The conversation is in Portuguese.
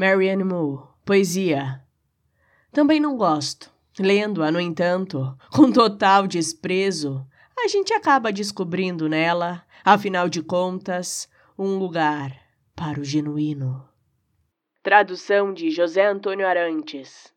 Marianne Moore, poesia. Também não gosto. Lendo-a, no entanto, com total desprezo, a gente acaba descobrindo nela, afinal de contas, um lugar para o genuíno. Tradução de José Antônio Arantes.